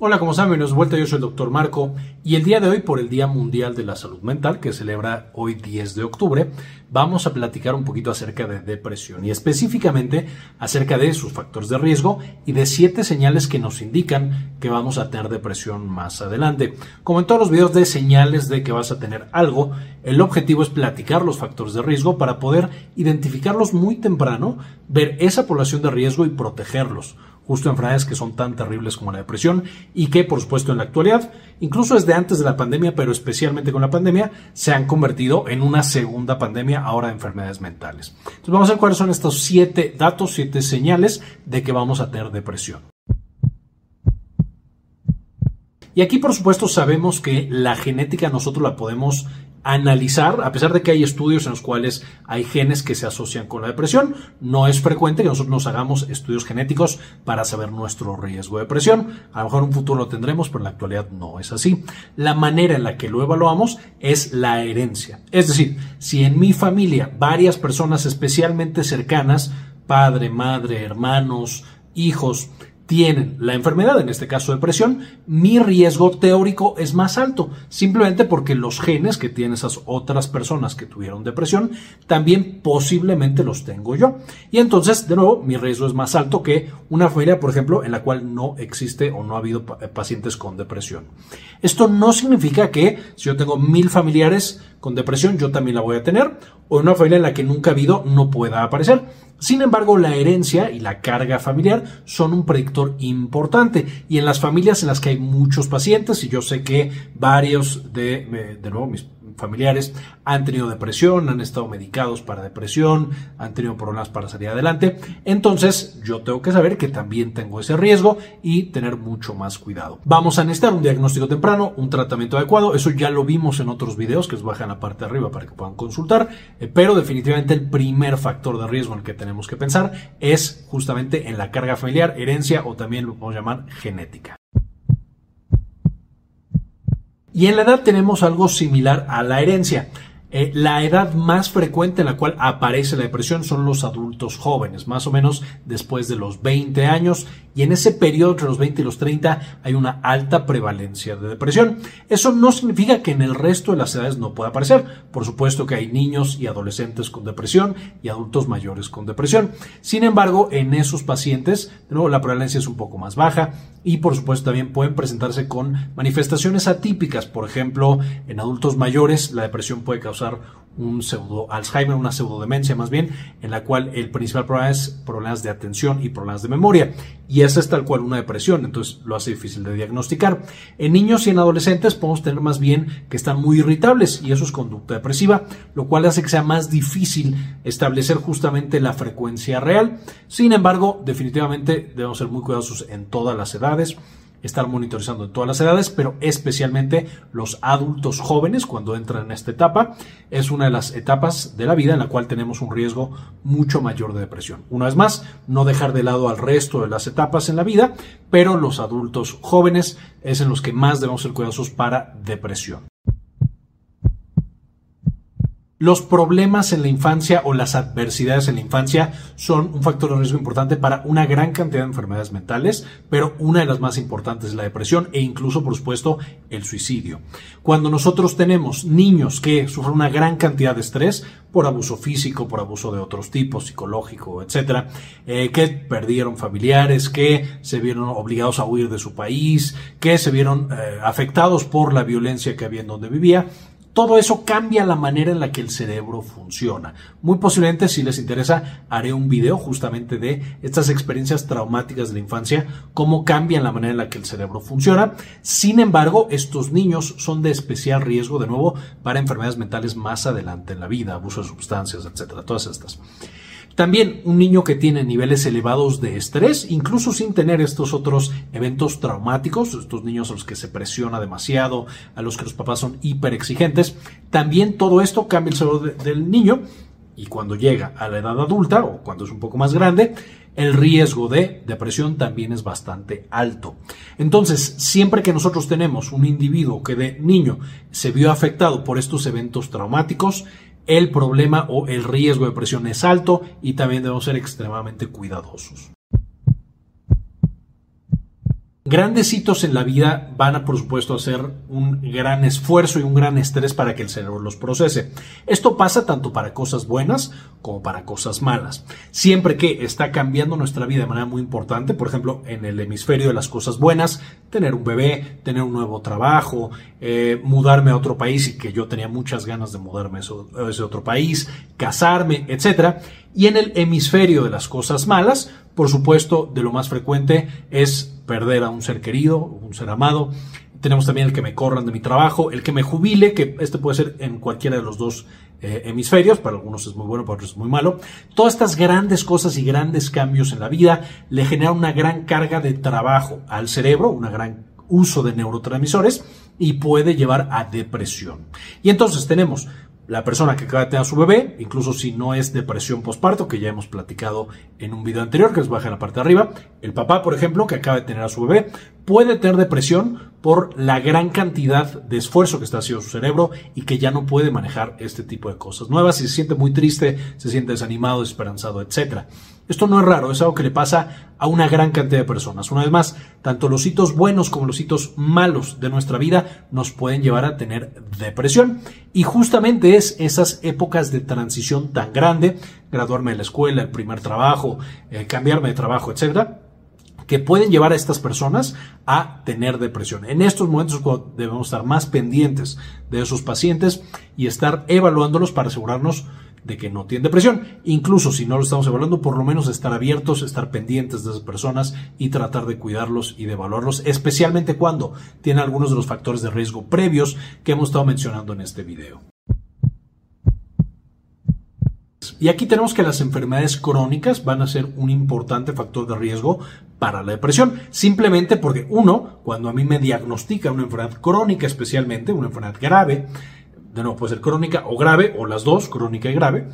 Hola, ¿cómo están? Bienvenidos vuelta. Yo soy el doctor Marco y el día de hoy, por el Día Mundial de la Salud Mental, que celebra hoy 10 de octubre, vamos a platicar un poquito acerca de depresión y específicamente acerca de sus factores de riesgo y de siete señales que nos indican que vamos a tener depresión más adelante. Como en todos los videos de señales de que vas a tener algo, el objetivo es platicar los factores de riesgo para poder identificarlos muy temprano, ver esa población de riesgo y protegerlos justo enfermedades que son tan terribles como la depresión y que, por supuesto, en la actualidad, incluso desde antes de la pandemia, pero especialmente con la pandemia, se han convertido en una segunda pandemia ahora de enfermedades mentales. Entonces vamos a ver cuáles son estos siete datos, siete señales de que vamos a tener depresión. Y aquí, por supuesto, sabemos que la genética nosotros la podemos analizar, a pesar de que hay estudios en los cuales hay genes que se asocian con la depresión, no es frecuente que nosotros nos hagamos estudios genéticos para saber nuestro riesgo de depresión. A lo mejor en un futuro lo tendremos, pero en la actualidad no es así. La manera en la que lo evaluamos es la herencia. Es decir, si en mi familia varias personas especialmente cercanas, padre, madre, hermanos, hijos, tienen la enfermedad, en este caso depresión, mi riesgo teórico es más alto, simplemente porque los genes que tienen esas otras personas que tuvieron depresión, también posiblemente los tengo yo. Y entonces, de nuevo, mi riesgo es más alto que una familia, por ejemplo, en la cual no existe o no ha habido pacientes con depresión. Esto no significa que si yo tengo mil familiares con depresión, yo también la voy a tener, o en una familia en la que nunca ha habido, no pueda aparecer. Sin embargo, la herencia y la carga familiar son un predictor importante. Y en las familias en las que hay muchos pacientes, y yo sé que varios de, de nuevo, mis familiares han tenido depresión, han estado medicados para depresión, han tenido problemas para salir adelante. Entonces yo tengo que saber que también tengo ese riesgo y tener mucho más cuidado. Vamos a necesitar un diagnóstico temprano, un tratamiento adecuado. Eso ya lo vimos en otros videos que os bajan la parte de arriba para que puedan consultar. Eh, pero definitivamente el primer factor de riesgo en el que tenemos que pensar es justamente en la carga familiar, herencia o también lo podemos llamar genética. Y en la edad tenemos algo similar a la herencia. Eh, la edad más frecuente en la cual aparece la depresión son los adultos jóvenes, más o menos después de los 20 años, y en ese periodo entre los 20 y los 30 hay una alta prevalencia de depresión. Eso no significa que en el resto de las edades no pueda aparecer. Por supuesto que hay niños y adolescentes con depresión y adultos mayores con depresión. Sin embargo, en esos pacientes, la prevalencia es un poco más baja y por supuesto también pueden presentarse con manifestaciones atípicas. Por ejemplo, en adultos mayores la depresión puede causar un pseudo Alzheimer, una pseudodemencia más bien, en la cual el principal problema es problemas de atención y problemas de memoria. Y esa es tal cual una depresión, entonces lo hace difícil de diagnosticar. En niños y en adolescentes podemos tener más bien que están muy irritables y eso es conducta depresiva, lo cual hace que sea más difícil establecer justamente la frecuencia real. Sin embargo, definitivamente debemos ser muy cuidadosos en todas las edades estar monitorizando en todas las edades, pero especialmente los adultos jóvenes cuando entran en esta etapa. Es una de las etapas de la vida en la cual tenemos un riesgo mucho mayor de depresión. Una vez más, no dejar de lado al resto de las etapas en la vida, pero los adultos jóvenes es en los que más debemos ser cuidadosos para depresión. Los problemas en la infancia o las adversidades en la infancia son un factor de riesgo importante para una gran cantidad de enfermedades mentales, pero una de las más importantes es la depresión e incluso, por supuesto, el suicidio. Cuando nosotros tenemos niños que sufren una gran cantidad de estrés por abuso físico, por abuso de otros tipos, psicológico, etcétera, eh, que perdieron familiares, que se vieron obligados a huir de su país, que se vieron eh, afectados por la violencia que había en donde vivía, todo eso cambia la manera en la que el cerebro funciona. Muy posiblemente, si les interesa, haré un video justamente de estas experiencias traumáticas de la infancia, cómo cambian la manera en la que el cerebro funciona. Sin embargo, estos niños son de especial riesgo, de nuevo, para enfermedades mentales más adelante en la vida, abuso de sustancias, etcétera, todas estas. También un niño que tiene niveles elevados de estrés, incluso sin tener estos otros eventos traumáticos, estos niños a los que se presiona demasiado, a los que los papás son hiper exigentes, también todo esto cambia el cerebro del niño y cuando llega a la edad adulta o cuando es un poco más grande, el riesgo de depresión también es bastante alto. Entonces, siempre que nosotros tenemos un individuo que de niño se vio afectado por estos eventos traumáticos, el problema o el riesgo de presión es alto y también debemos ser extremadamente cuidadosos. Grandes hitos en la vida van a, por supuesto, hacer un gran esfuerzo y un gran estrés para que el cerebro los procese. Esto pasa tanto para cosas buenas como para cosas malas. Siempre que está cambiando nuestra vida de manera muy importante, por ejemplo, en el hemisferio de las cosas buenas, tener un bebé, tener un nuevo trabajo, eh, mudarme a otro país y que yo tenía muchas ganas de mudarme a ese otro país, casarme, etc. Y en el hemisferio de las cosas malas, por supuesto, de lo más frecuente es perder a un ser querido, un ser amado. Tenemos también el que me corran de mi trabajo, el que me jubile, que este puede ser en cualquiera de los dos eh, hemisferios, para algunos es muy bueno, para otros es muy malo. Todas estas grandes cosas y grandes cambios en la vida le generan una gran carga de trabajo al cerebro, un gran uso de neurotransmisores y puede llevar a depresión. Y entonces tenemos la persona que acaba de tener a su bebé, incluso si no es depresión postparto, que ya hemos platicado en un video anterior, que les baja en la parte de arriba, el papá, por ejemplo, que acaba de tener a su bebé, puede tener depresión por la gran cantidad de esfuerzo que está haciendo su cerebro y que ya no puede manejar este tipo de cosas nuevas y se siente muy triste, se siente desanimado, desesperanzado, etc. Esto no es raro, es algo que le pasa a una gran cantidad de personas. Una vez más, tanto los hitos buenos como los hitos malos de nuestra vida nos pueden llevar a tener depresión. Y justamente es esas épocas de transición tan grande, graduarme de la escuela, el primer trabajo, eh, cambiarme de trabajo, etcétera, que pueden llevar a estas personas a tener depresión. En estos momentos debemos estar más pendientes de esos pacientes y estar evaluándolos para asegurarnos de que no tienen depresión. Incluso si no lo estamos evaluando, por lo menos estar abiertos, estar pendientes de esas personas y tratar de cuidarlos y de evaluarlos, especialmente cuando tienen algunos de los factores de riesgo previos que hemos estado mencionando en este video. Y aquí tenemos que las enfermedades crónicas van a ser un importante factor de riesgo para la depresión, simplemente porque uno, cuando a mí me diagnostica una enfermedad crónica especialmente, una enfermedad grave, de nuevo puede ser crónica o grave, o las dos, crónica y grave,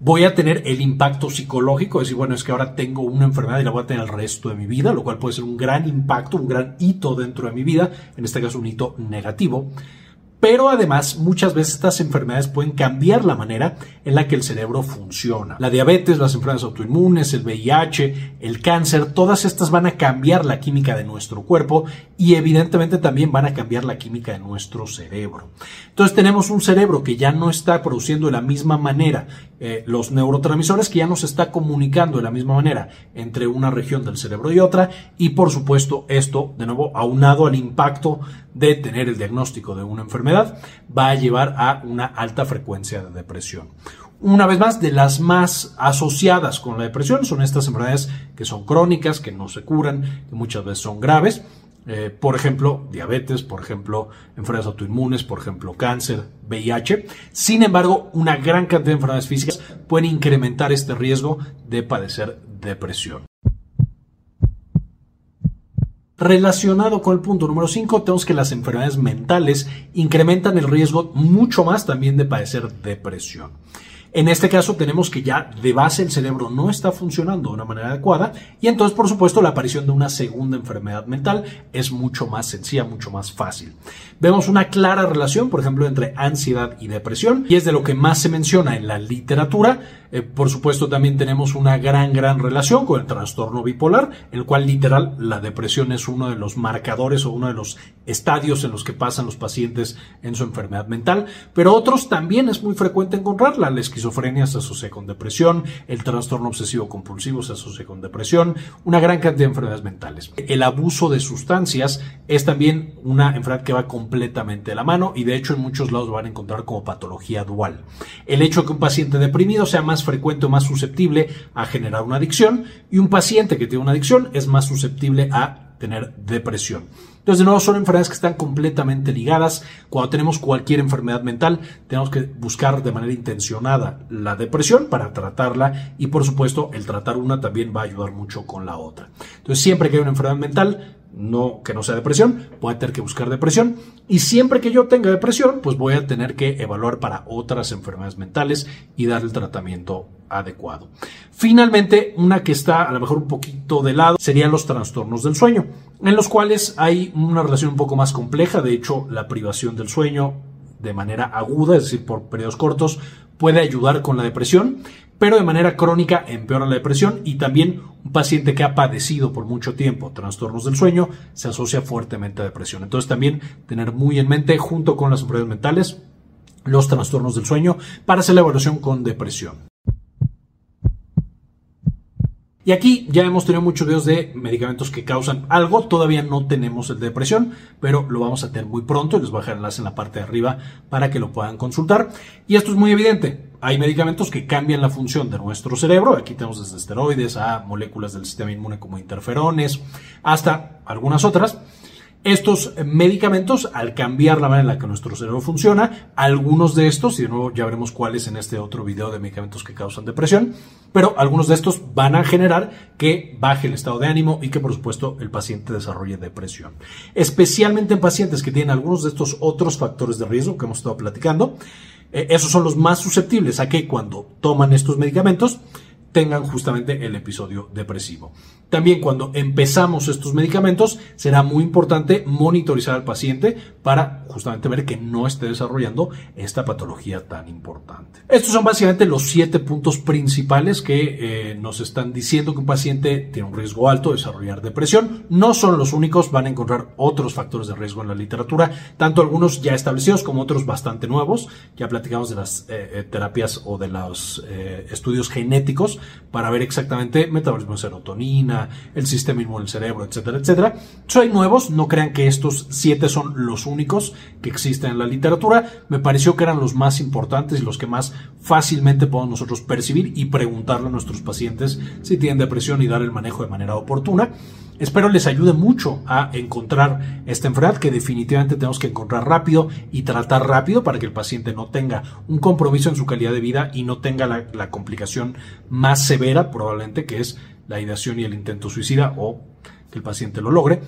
voy a tener el impacto psicológico, decir, bueno, es que ahora tengo una enfermedad y la voy a tener el resto de mi vida, lo cual puede ser un gran impacto, un gran hito dentro de mi vida, en este caso un hito negativo. Pero además, muchas veces estas enfermedades pueden cambiar la manera en la que el cerebro funciona. La diabetes, las enfermedades autoinmunes, el VIH, el cáncer, todas estas van a cambiar la química de nuestro cuerpo y evidentemente también van a cambiar la química de nuestro cerebro. Entonces tenemos un cerebro que ya no está produciendo de la misma manera eh, los neurotransmisores, que ya no se está comunicando de la misma manera entre una región del cerebro y otra y por supuesto esto, de nuevo, aunado al impacto de tener el diagnóstico de una enfermedad va a llevar a una alta frecuencia de depresión. Una vez más, de las más asociadas con la depresión son estas enfermedades que son crónicas, que no se curan, que muchas veces son graves. Eh, por ejemplo, diabetes, por ejemplo, enfermedades autoinmunes, por ejemplo, cáncer, VIH. Sin embargo, una gran cantidad de enfermedades físicas pueden incrementar este riesgo de padecer depresión. Relacionado con el punto número 5, tenemos que las enfermedades mentales incrementan el riesgo mucho más también de padecer depresión. En este caso tenemos que ya de base el cerebro no está funcionando de una manera adecuada y entonces por supuesto la aparición de una segunda enfermedad mental es mucho más sencilla, mucho más fácil. Vemos una clara relación, por ejemplo, entre ansiedad y depresión y es de lo que más se menciona en la literatura. Eh, por supuesto también tenemos una gran, gran relación con el trastorno bipolar, el cual literal la depresión es uno de los marcadores o uno de los estadios en los que pasan los pacientes en su enfermedad mental, pero otros también es muy frecuente encontrarla. La esquizofrenia se asocia con depresión, el trastorno obsesivo compulsivo se asocia con depresión, una gran cantidad de enfermedades mentales. El abuso de sustancias es también una enfermedad que va completamente de la mano y de hecho en muchos lados lo van a encontrar como patología dual. El hecho de que un paciente deprimido sea más frecuente o más susceptible a generar una adicción y un paciente que tiene una adicción es más susceptible a tener depresión. Entonces, de nuevo, son enfermedades que están completamente ligadas. Cuando tenemos cualquier enfermedad mental, tenemos que buscar de manera intencionada la depresión para tratarla y, por supuesto, el tratar una también va a ayudar mucho con la otra. Entonces, siempre que hay una enfermedad mental, no que no sea depresión, voy a tener que buscar depresión. Y siempre que yo tenga depresión, pues voy a tener que evaluar para otras enfermedades mentales y dar el tratamiento adecuado. Finalmente, una que está a lo mejor un poquito de lado serían los trastornos del sueño, en los cuales hay una relación un poco más compleja, de hecho la privación del sueño de manera aguda, es decir, por periodos cortos, puede ayudar con la depresión, pero de manera crónica empeora la depresión y también un paciente que ha padecido por mucho tiempo trastornos del sueño se asocia fuertemente a depresión. Entonces también tener muy en mente junto con las enfermedades mentales los trastornos del sueño para hacer la evaluación con depresión. Y aquí ya hemos tenido muchos videos de medicamentos que causan algo. Todavía no tenemos el de depresión, pero lo vamos a tener muy pronto. Les voy a dejar el enlace en la parte de arriba para que lo puedan consultar. Y esto es muy evidente. Hay medicamentos que cambian la función de nuestro cerebro. Aquí tenemos desde esteroides a moléculas del sistema inmune como interferones, hasta algunas otras estos medicamentos, al cambiar la manera en la que nuestro cerebro funciona, algunos de estos, y de nuevo ya veremos cuáles en este otro video de medicamentos que causan depresión, pero algunos de estos van a generar que baje el estado de ánimo y que por supuesto el paciente desarrolle depresión. Especialmente en pacientes que tienen algunos de estos otros factores de riesgo que hemos estado platicando, esos son los más susceptibles a que cuando toman estos medicamentos tengan justamente el episodio depresivo. También cuando empezamos estos medicamentos será muy importante monitorizar al paciente para justamente ver que no esté desarrollando esta patología tan importante. Estos son básicamente los siete puntos principales que eh, nos están diciendo que un paciente tiene un riesgo alto de desarrollar depresión. No son los únicos, van a encontrar otros factores de riesgo en la literatura, tanto algunos ya establecidos como otros bastante nuevos. Ya platicamos de las eh, eh, terapias o de los estudios genéticos para ver exactamente metabolismo de serotonina, el sistema inmune del cerebro, etcétera, etcétera. Soy nuevos, no crean que estos siete son los únicos que existen en la literatura. Me pareció que eran los más importantes y los que más fácilmente podemos nosotros percibir y preguntarle a nuestros pacientes si tienen depresión y dar el manejo de manera oportuna. Espero les ayude mucho a encontrar esta enfermedad que definitivamente tenemos que encontrar rápido y tratar rápido para que el paciente no tenga un compromiso en su calidad de vida y no tenga la, complicación más severa probablemente que es la ideación y el intento suicida o que el paciente lo logre.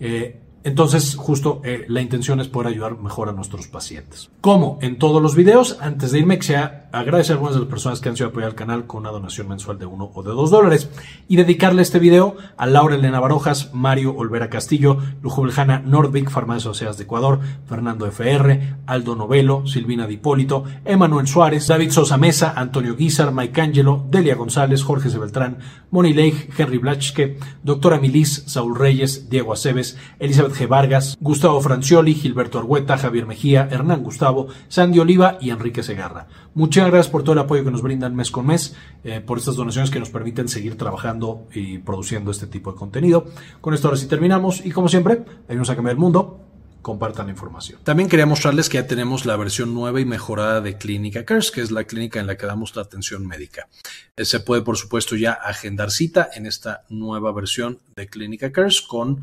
Eh, entonces, justo eh, la intención es poder ayudar mejor a nuestros pacientes. Como en todos los videos, antes de irme, quisiera agradecer a algunas de las personas que han sido apoyar al canal con una donación mensual de uno o de dos dólares y dedicarle este video a Laura Elena Barojas, Mario Olvera Castillo, Lujubeljana Nordvik, Farmacias Oceas de Ecuador, Fernando FR, Aldo Novelo, Silvina Dipólito, Emanuel Suárez, David Sosa Mesa, Antonio Guizar, Mike Angelo, Delia González, Jorge Sebeltrán, Moni Leigh, Henry Blachke, Doctora Milis, Saúl Reyes, Diego Aceves, Elizabeth G. Vargas, Gustavo Francioli, Gilberto Argueta, Javier Mejía, Hernán Gustavo, Sandy Oliva y Enrique Segarra. Muchas gracias por todo el apoyo que nos brindan mes con mes, eh, por estas donaciones que nos permiten seguir trabajando y produciendo este tipo de contenido. Con esto ahora sí terminamos y como siempre, venimos a cambiar el mundo compartan la información. También quería mostrarles que ya tenemos la versión nueva y mejorada de Clínica Cares, que es la clínica en la que damos la atención médica. Eh, se puede, por supuesto, ya agendar cita en esta nueva versión de Clínica Cares con